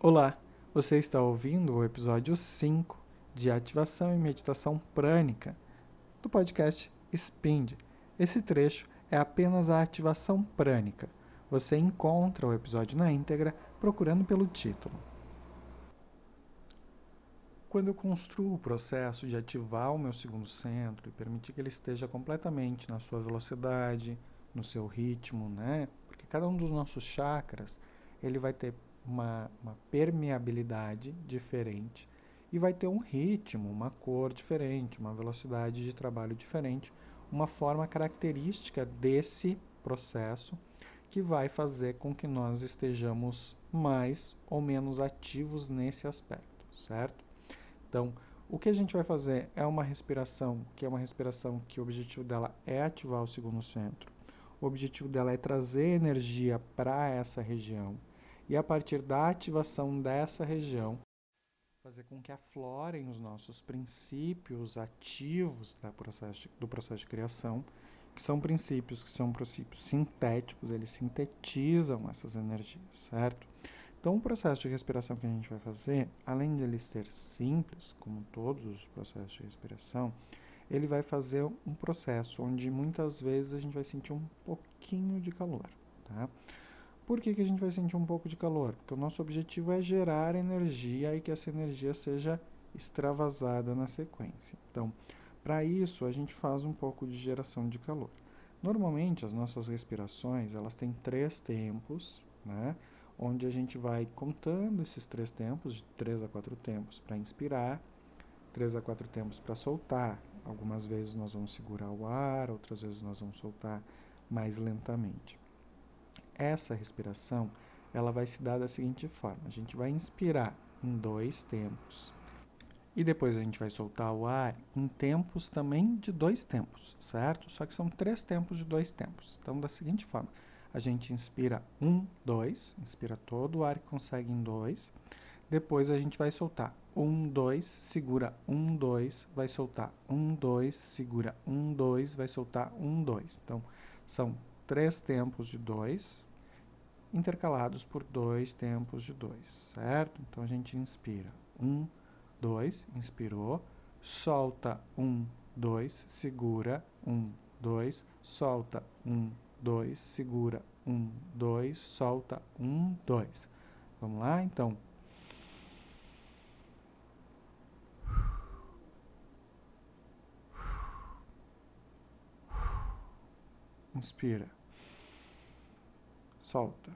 Olá, você está ouvindo o episódio 5 de Ativação e Meditação Prânica do podcast Spind. Esse trecho é apenas a ativação prânica. Você encontra o episódio na íntegra procurando pelo título. Quando eu construo o processo de ativar o meu segundo centro e permitir que ele esteja completamente na sua velocidade, no seu ritmo, né? Porque cada um dos nossos chakras, ele vai ter uma, uma permeabilidade diferente e vai ter um ritmo, uma cor diferente, uma velocidade de trabalho diferente, uma forma característica desse processo que vai fazer com que nós estejamos mais ou menos ativos nesse aspecto, certo? Então, o que a gente vai fazer é uma respiração, que é uma respiração que o objetivo dela é ativar o segundo centro. O objetivo dela é trazer energia para essa região e a partir da ativação dessa região, fazer com que aflorem os nossos princípios ativos processo, do processo de criação, que são princípios que são princípios sintéticos, eles sintetizam essas energias, certo? Então, o processo de respiração que a gente vai fazer, além de ele ser simples, como todos os processos de respiração, ele vai fazer um processo onde muitas vezes a gente vai sentir um pouquinho de calor, tá? Por que, que a gente vai sentir um pouco de calor? Porque o nosso objetivo é gerar energia e que essa energia seja extravasada na sequência. Então, para isso, a gente faz um pouco de geração de calor. Normalmente, as nossas respirações, elas têm três tempos, né? Onde a gente vai contando esses três tempos, de três a quatro tempos para inspirar, três a quatro tempos para soltar. Algumas vezes nós vamos segurar o ar, outras vezes nós vamos soltar mais lentamente. Essa respiração, ela vai se dar da seguinte forma: a gente vai inspirar em dois tempos e depois a gente vai soltar o ar em tempos também de dois tempos, certo? Só que são três tempos de dois tempos. Então, da seguinte forma: a gente inspira um, dois, inspira todo o ar que consegue em dois. Depois a gente vai soltar um, dois, segura um, dois, vai soltar um, dois, segura um, dois, vai soltar um, dois. Então, são três tempos de dois, intercalados por dois tempos de dois, certo? Então a gente inspira. Um, dois, inspirou, solta. Um, dois, segura. Um, dois, solta. Um, dois, segura. Um, dois, solta. Um, dois. Vamos lá, então. Inspira solta.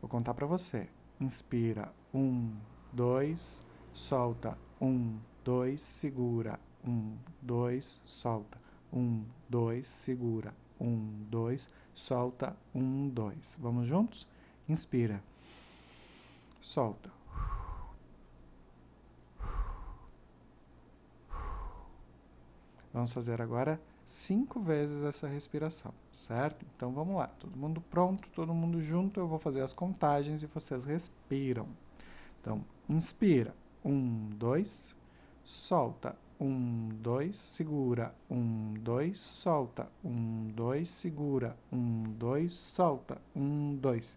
Vou contar para você. Inspira, um, dois, solta, um, dois, segura, um, dois, solta, um, dois, segura, um, dois, solta, um, dois. Vamos juntos? Inspira, solta. Vamos fazer agora cinco vezes essa respiração, certo? Então vamos lá, todo mundo pronto, todo mundo junto. Eu vou fazer as contagens e vocês respiram. Então, inspira, um, dois, solta, um, dois, segura, um, dois, solta, um, dois, segura, um, dois, solta, um, dois.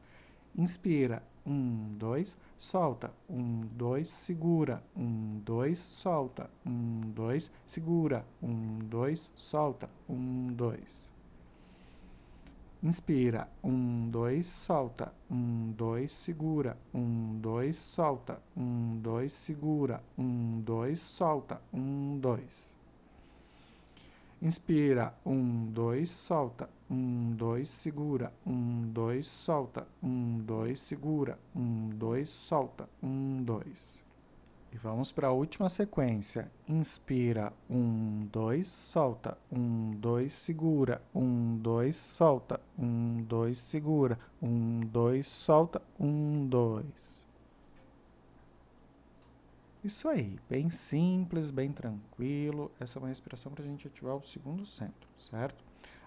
Inspira, um, dois, solta. Um, dois, segura. Um, dois, solta. Um, dois, segura. Um, dois, solta. Um, dois. Inspira. Um, dois, solta. Um, dois, segura. Um, dois, solta. Um, dois, segura. Um, dois, solta. Um, dois. Inspira, um, dois, solta, um, dois, segura, um, dois, solta, um, dois, segura, um, dois, solta, um, dois. E vamos para a última sequência. Inspira, um, dois, solta, um, dois, segura, um, dois, solta, um, dois, segura, um, dois, solta, um, dois. Isso aí, bem simples, bem tranquilo. Essa é uma respiração para a gente ativar o segundo centro, certo?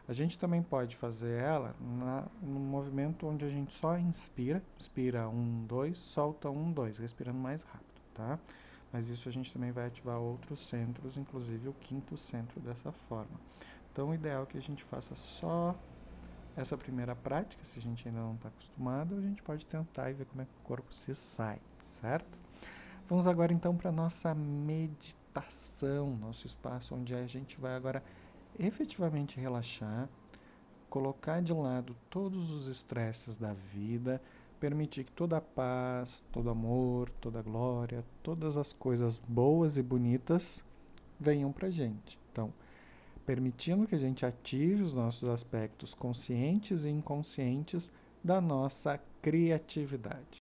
A gente também pode fazer ela na, no movimento onde a gente só inspira, inspira um, dois, solta um, dois, respirando mais rápido, tá? Mas isso a gente também vai ativar outros centros, inclusive o quinto centro dessa forma. Então, o ideal é que a gente faça só essa primeira prática, se a gente ainda não está acostumado, a gente pode tentar e ver como é que o corpo se sai, certo? Vamos agora então para a nossa meditação, nosso espaço onde a gente vai agora efetivamente relaxar, colocar de lado todos os estresses da vida, permitir que toda a paz, todo amor, toda a glória, todas as coisas boas e bonitas venham para gente. Então, permitindo que a gente ative os nossos aspectos conscientes e inconscientes da nossa criatividade.